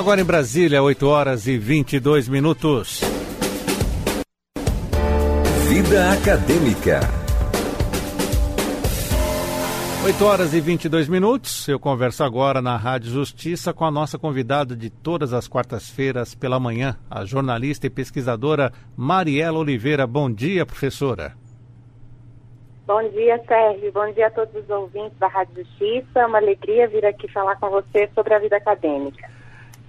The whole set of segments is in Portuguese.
Agora em Brasília, 8 horas e 22 minutos. Vida Acadêmica. 8 horas e 22 minutos. Eu converso agora na Rádio Justiça com a nossa convidada de todas as quartas-feiras pela manhã, a jornalista e pesquisadora Mariela Oliveira. Bom dia, professora. Bom dia, Sérgio. Bom dia a todos os ouvintes da Rádio Justiça. É uma alegria vir aqui falar com você sobre a vida acadêmica.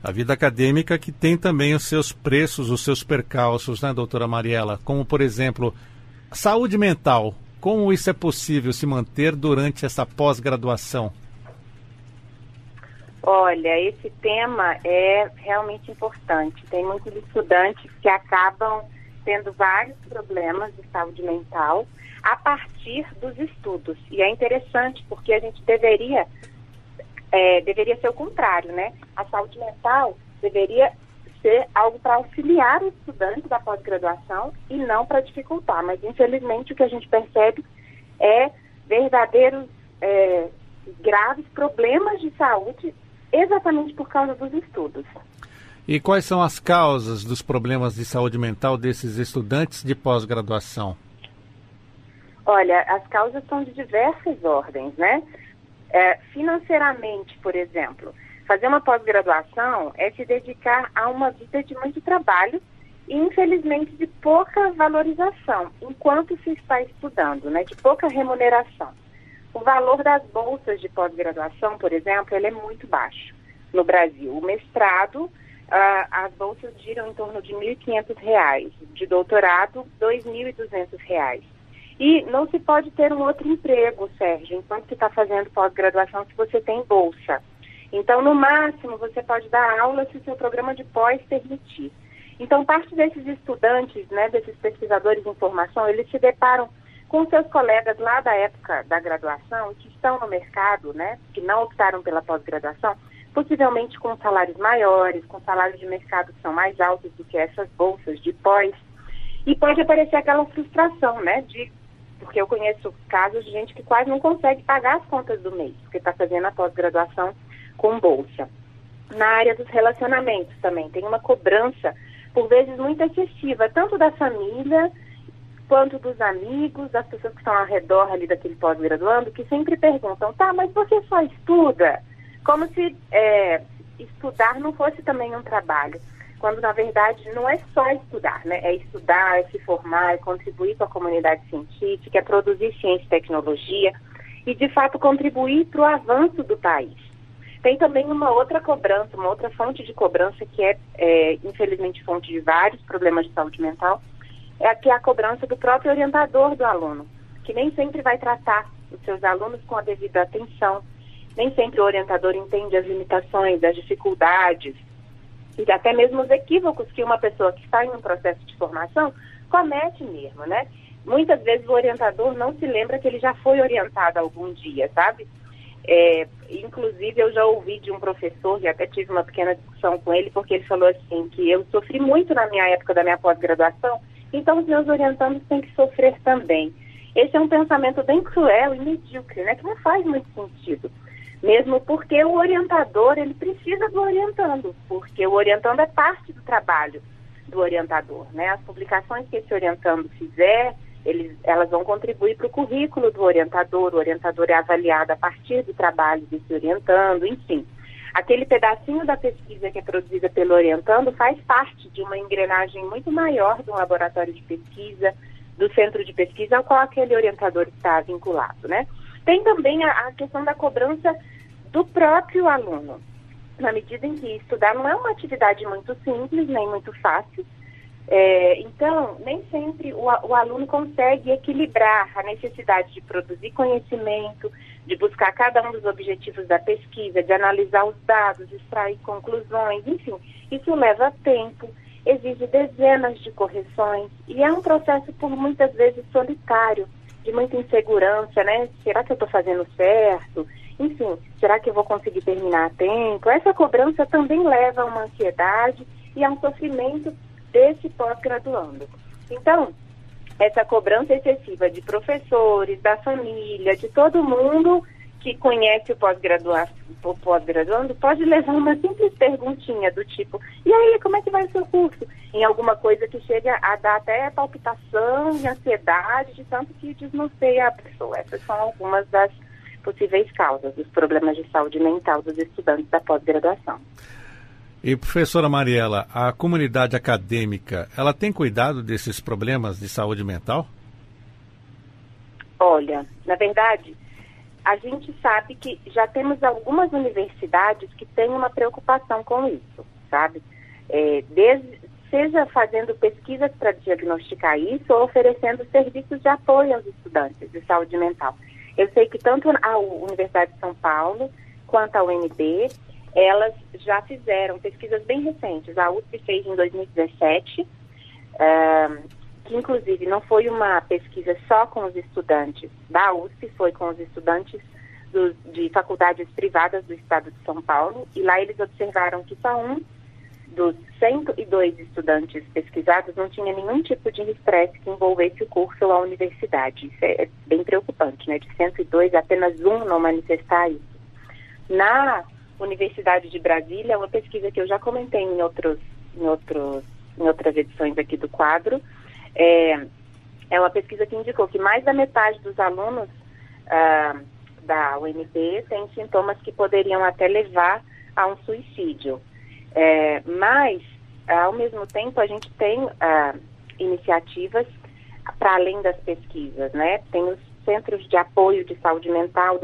A vida acadêmica que tem também os seus preços, os seus percalços, né, doutora Mariela? Como, por exemplo, saúde mental. Como isso é possível se manter durante essa pós-graduação? Olha, esse tema é realmente importante. Tem muitos estudantes que acabam tendo vários problemas de saúde mental a partir dos estudos. E é interessante porque a gente deveria é, deveria ser o contrário, né? A saúde mental deveria ser algo para auxiliar o estudante da pós-graduação e não para dificultar. Mas, infelizmente, o que a gente percebe é verdadeiros é, graves problemas de saúde exatamente por causa dos estudos. E quais são as causas dos problemas de saúde mental desses estudantes de pós-graduação? Olha, as causas são de diversas ordens, né? É, financeiramente, por exemplo, fazer uma pós-graduação é se dedicar a uma vida de muito trabalho e, infelizmente, de pouca valorização enquanto se está estudando, né? De pouca remuneração. O valor das bolsas de pós-graduação, por exemplo, ele é muito baixo no Brasil. O mestrado, uh, as bolsas giram em torno de R$ 1.500, de doutorado, R$ 2.200. E não se pode ter um outro emprego, Sérgio, enquanto você está fazendo pós-graduação, se você tem bolsa. Então, no máximo, você pode dar aula se o seu programa de pós permitir. Então, parte desses estudantes, né, desses pesquisadores em formação, eles se deparam com seus colegas lá da época da graduação, que estão no mercado, né, que não optaram pela pós-graduação, possivelmente com salários maiores, com salários de mercado que são mais altos do que essas bolsas de pós. E pode aparecer aquela frustração, né, de porque eu conheço casos de gente que quase não consegue pagar as contas do mês, porque está fazendo a pós-graduação com bolsa. Na área dos relacionamentos também, tem uma cobrança, por vezes, muito excessiva, tanto da família quanto dos amigos, das pessoas que estão ao redor ali daquele pós-graduando, que sempre perguntam, tá, mas você só estuda? Como se é, estudar não fosse também um trabalho quando na verdade não é só estudar, né? É estudar, é se formar, é contribuir com a comunidade científica, é produzir ciência e tecnologia e de fato contribuir para o avanço do país. Tem também uma outra cobrança, uma outra fonte de cobrança que é, é infelizmente fonte de vários problemas de saúde mental, é a, que é a cobrança do próprio orientador do aluno, que nem sempre vai tratar os seus alunos com a devida atenção, nem sempre o orientador entende as limitações, as dificuldades, e até mesmo os equívocos que uma pessoa que está em um processo de formação comete mesmo, né? Muitas vezes o orientador não se lembra que ele já foi orientado algum dia, sabe? É, inclusive eu já ouvi de um professor, e até tive uma pequena discussão com ele, porque ele falou assim que eu sofri muito na minha época da minha pós-graduação, então os meus orientandos têm que sofrer também. Esse é um pensamento bem cruel e medíocre, né? Que não faz muito sentido mesmo porque o orientador ele precisa do orientando, porque o orientando é parte do trabalho do orientador, né? As publicações que esse orientando fizer, eles, elas vão contribuir para o currículo do orientador, o orientador é avaliado a partir do trabalho desse orientando, enfim. Aquele pedacinho da pesquisa que é produzida pelo orientando faz parte de uma engrenagem muito maior do laboratório de pesquisa, do centro de pesquisa ao qual aquele orientador está vinculado, né? Tem também a, a questão da cobrança do próprio aluno, na medida em que estudar não é uma atividade muito simples, nem muito fácil. É, então, nem sempre o, o, aluno consegue equilibrar a necessidade de produzir conhecimento, de buscar cada um dos objetivos da pesquisa, de analisar os dados, extrair conclusões, enfim, isso leva tempo, exige dezenas de correções e é um processo por muitas vezes solitário de muita insegurança, né? Será que eu estou fazendo certo? Enfim, será que eu vou conseguir terminar a tempo? Essa cobrança também leva a uma ansiedade e a um sofrimento desse pós-graduando. Então, essa cobrança excessiva de professores, da família, de todo mundo, que conhece o pós-graduando pós pode levar uma simples perguntinha do tipo, e aí, como é que vai o seu curso? Em alguma coisa que chega a dar até palpitação e ansiedade, de tanto que desnorteia a pessoa. Essas são algumas das possíveis causas dos problemas de saúde mental dos estudantes da pós-graduação. E professora Mariela, a comunidade acadêmica, ela tem cuidado desses problemas de saúde mental? Olha, na verdade, a gente sabe que já temos algumas universidades que têm uma preocupação com isso, sabe? É, desde, seja fazendo pesquisas para diagnosticar isso ou oferecendo serviços de apoio aos estudantes de saúde mental. Eu sei que tanto a Universidade de São Paulo quanto a UNB, elas já fizeram pesquisas bem recentes. A USP fez em 2017, uh, que inclusive não foi uma pesquisa só com os estudantes da USP, foi com os estudantes do, de faculdades privadas do estado de São Paulo, e lá eles observaram que só um dos 102 estudantes pesquisados não tinha nenhum tipo de estresse que envolvesse o curso ou a universidade. Isso é, é bem preocupante, né? De 102, apenas um não manifestar isso. Na Universidade de Brasília, uma pesquisa que eu já comentei em, outros, em, outros, em outras edições aqui do quadro, é, é uma pesquisa que indicou que mais da metade dos alunos ah, da UNB tem sintomas que poderiam até levar a um suicídio. É, mas, ao mesmo tempo, a gente tem ah, iniciativas para além das pesquisas, né? Tem os centros de apoio de saúde mental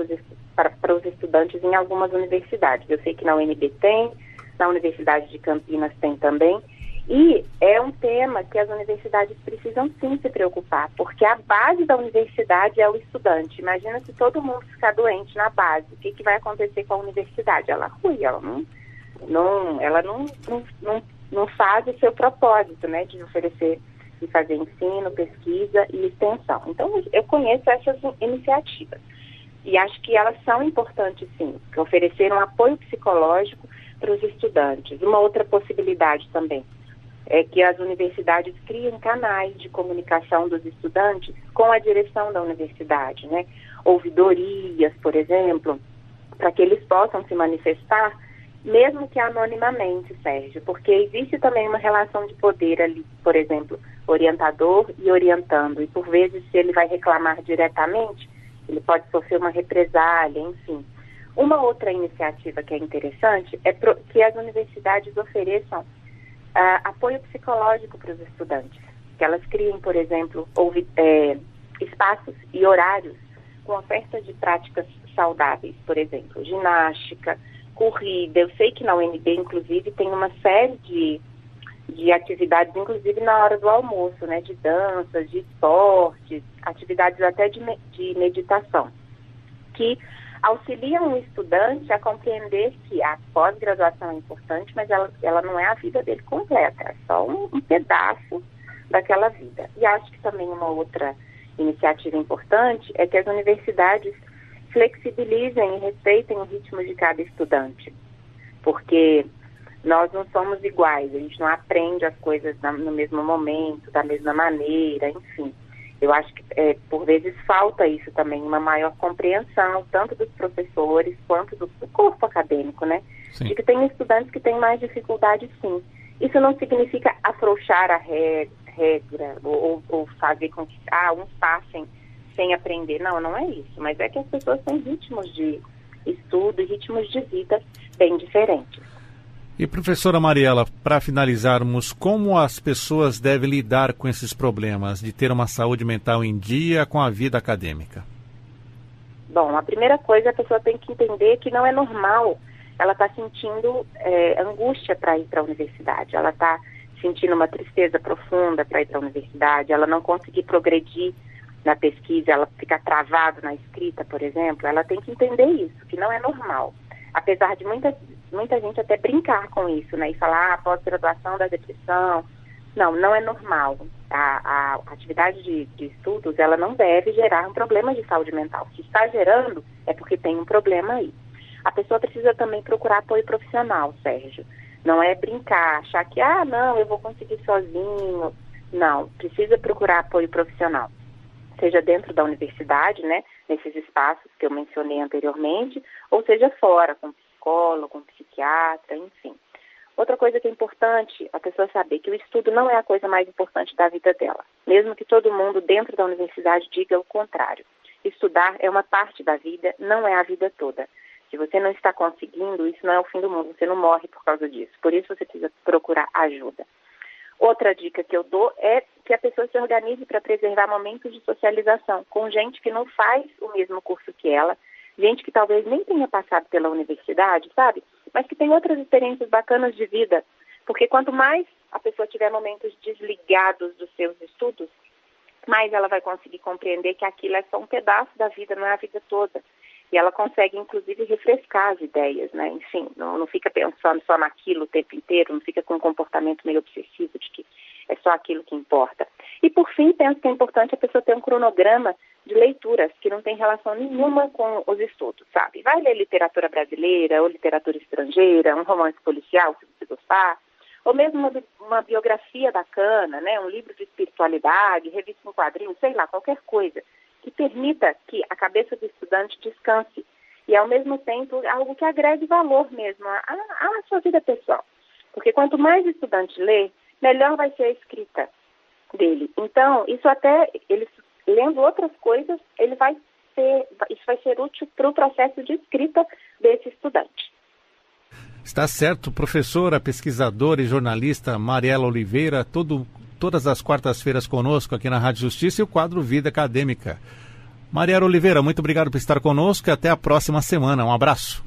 para, para os estudantes em algumas universidades. Eu sei que na UNB tem, na Universidade de Campinas tem também. E é um tema que as universidades precisam sim se preocupar, porque a base da universidade é o estudante. Imagina se todo mundo ficar doente na base, o que, que vai acontecer com a universidade? Ela rui, ela não não, ela não, não, não, não faz o seu propósito, né, de oferecer e fazer ensino, pesquisa e extensão. Então, eu conheço essas iniciativas e acho que elas são importantes, sim, que oferecer um apoio psicológico para os estudantes. Uma outra possibilidade também é que as universidades criem canais de comunicação dos estudantes com a direção da universidade, né? Ouvidorias, por exemplo, para que eles possam se manifestar mesmo que anonimamente, Sérgio, porque existe também uma relação de poder ali, por exemplo, orientador e orientando, e por vezes se ele vai reclamar diretamente, ele pode sofrer uma represália, enfim. Uma outra iniciativa que é interessante é que as universidades ofereçam uh, apoio psicológico para os estudantes, que elas criem, por exemplo, ouvi, é, espaços e horários com oferta de práticas saudáveis, por exemplo, ginástica, corrida. Eu sei que na UNB, inclusive, tem uma série de, de atividades, inclusive na hora do almoço, né? De danças, de esportes, atividades até de, de meditação, que auxiliam o estudante a compreender que a pós-graduação é importante, mas ela, ela não é a vida dele completa, é só um, um pedaço daquela vida. E acho que também uma outra iniciativa importante é que as universidades flexibilizem e respeitem o ritmo de cada estudante, porque nós não somos iguais, a gente não aprende as coisas no mesmo momento, da mesma maneira, enfim. Eu acho que é, por vezes falta isso também, uma maior compreensão, tanto dos professores quanto do, do corpo acadêmico, né? Sim. De que tem estudantes que têm mais dificuldade, sim. Isso não significa afrouxar a regra, ou, ou fazer com que ah, uns passem sem aprender. Não, não é isso. Mas é que as pessoas têm ritmos de estudo e ritmos de vida bem diferentes. E professora Mariela, para finalizarmos, como as pessoas devem lidar com esses problemas de ter uma saúde mental em dia com a vida acadêmica? Bom, a primeira coisa a pessoa tem que entender que não é normal ela está sentindo é, angústia para ir para a universidade, ela está sentindo uma tristeza profunda para ir para a universidade, ela não conseguir progredir na pesquisa, ela fica travada na escrita, por exemplo, ela tem que entender isso, que não é normal. Apesar de muita, muita gente até brincar com isso, né? E falar, ah, pós-graduação da depressão. Não, não é normal. A, a atividade de, de estudos, ela não deve gerar um problema de saúde mental. Se está gerando, é porque tem um problema aí. A pessoa precisa também procurar apoio profissional, Sérgio. Não é brincar, achar que, ah, não, eu vou conseguir sozinho. Não, precisa procurar apoio profissional seja dentro da universidade, né, nesses espaços que eu mencionei anteriormente, ou seja fora, com psicólogo, com psiquiatra, enfim. Outra coisa que é importante a pessoa saber que o estudo não é a coisa mais importante da vida dela, mesmo que todo mundo dentro da universidade diga o contrário. Estudar é uma parte da vida, não é a vida toda. Se você não está conseguindo, isso não é o fim do mundo, você não morre por causa disso. Por isso você precisa procurar ajuda. Outra dica que eu dou é que a pessoa se organize para preservar momentos de socialização com gente que não faz o mesmo curso que ela, gente que talvez nem tenha passado pela universidade, sabe? Mas que tem outras experiências bacanas de vida. Porque quanto mais a pessoa tiver momentos desligados dos seus estudos, mais ela vai conseguir compreender que aquilo é só um pedaço da vida, não é a vida toda. E ela consegue, inclusive, refrescar as ideias, né? Enfim, não, não fica pensando só naquilo o tempo inteiro, não fica com um comportamento meio obsessivo de que é só aquilo que importa. E, por fim, penso que é importante a pessoa ter um cronograma de leituras que não tem relação nenhuma com os estudos, sabe? Vai ler literatura brasileira ou literatura estrangeira, um romance policial, se você gostar, ou mesmo uma, uma biografia bacana, né? Um livro de espiritualidade, revista em quadrinhos, sei lá, qualquer coisa que permita que a cabeça do estudante descanse e, ao mesmo tempo, algo que agregue valor mesmo à, à sua vida pessoal. Porque quanto mais estudante lê, melhor vai ser a escrita dele. Então, isso até, ele lendo outras coisas, ele vai ser, isso vai ser útil para o processo de escrita desse estudante. Está certo, professora, pesquisadora e jornalista Mariela Oliveira, todo, todas as quartas-feiras conosco aqui na Rádio Justiça e o quadro Vida Acadêmica. Mariela Oliveira, muito obrigado por estar conosco e até a próxima semana. Um abraço.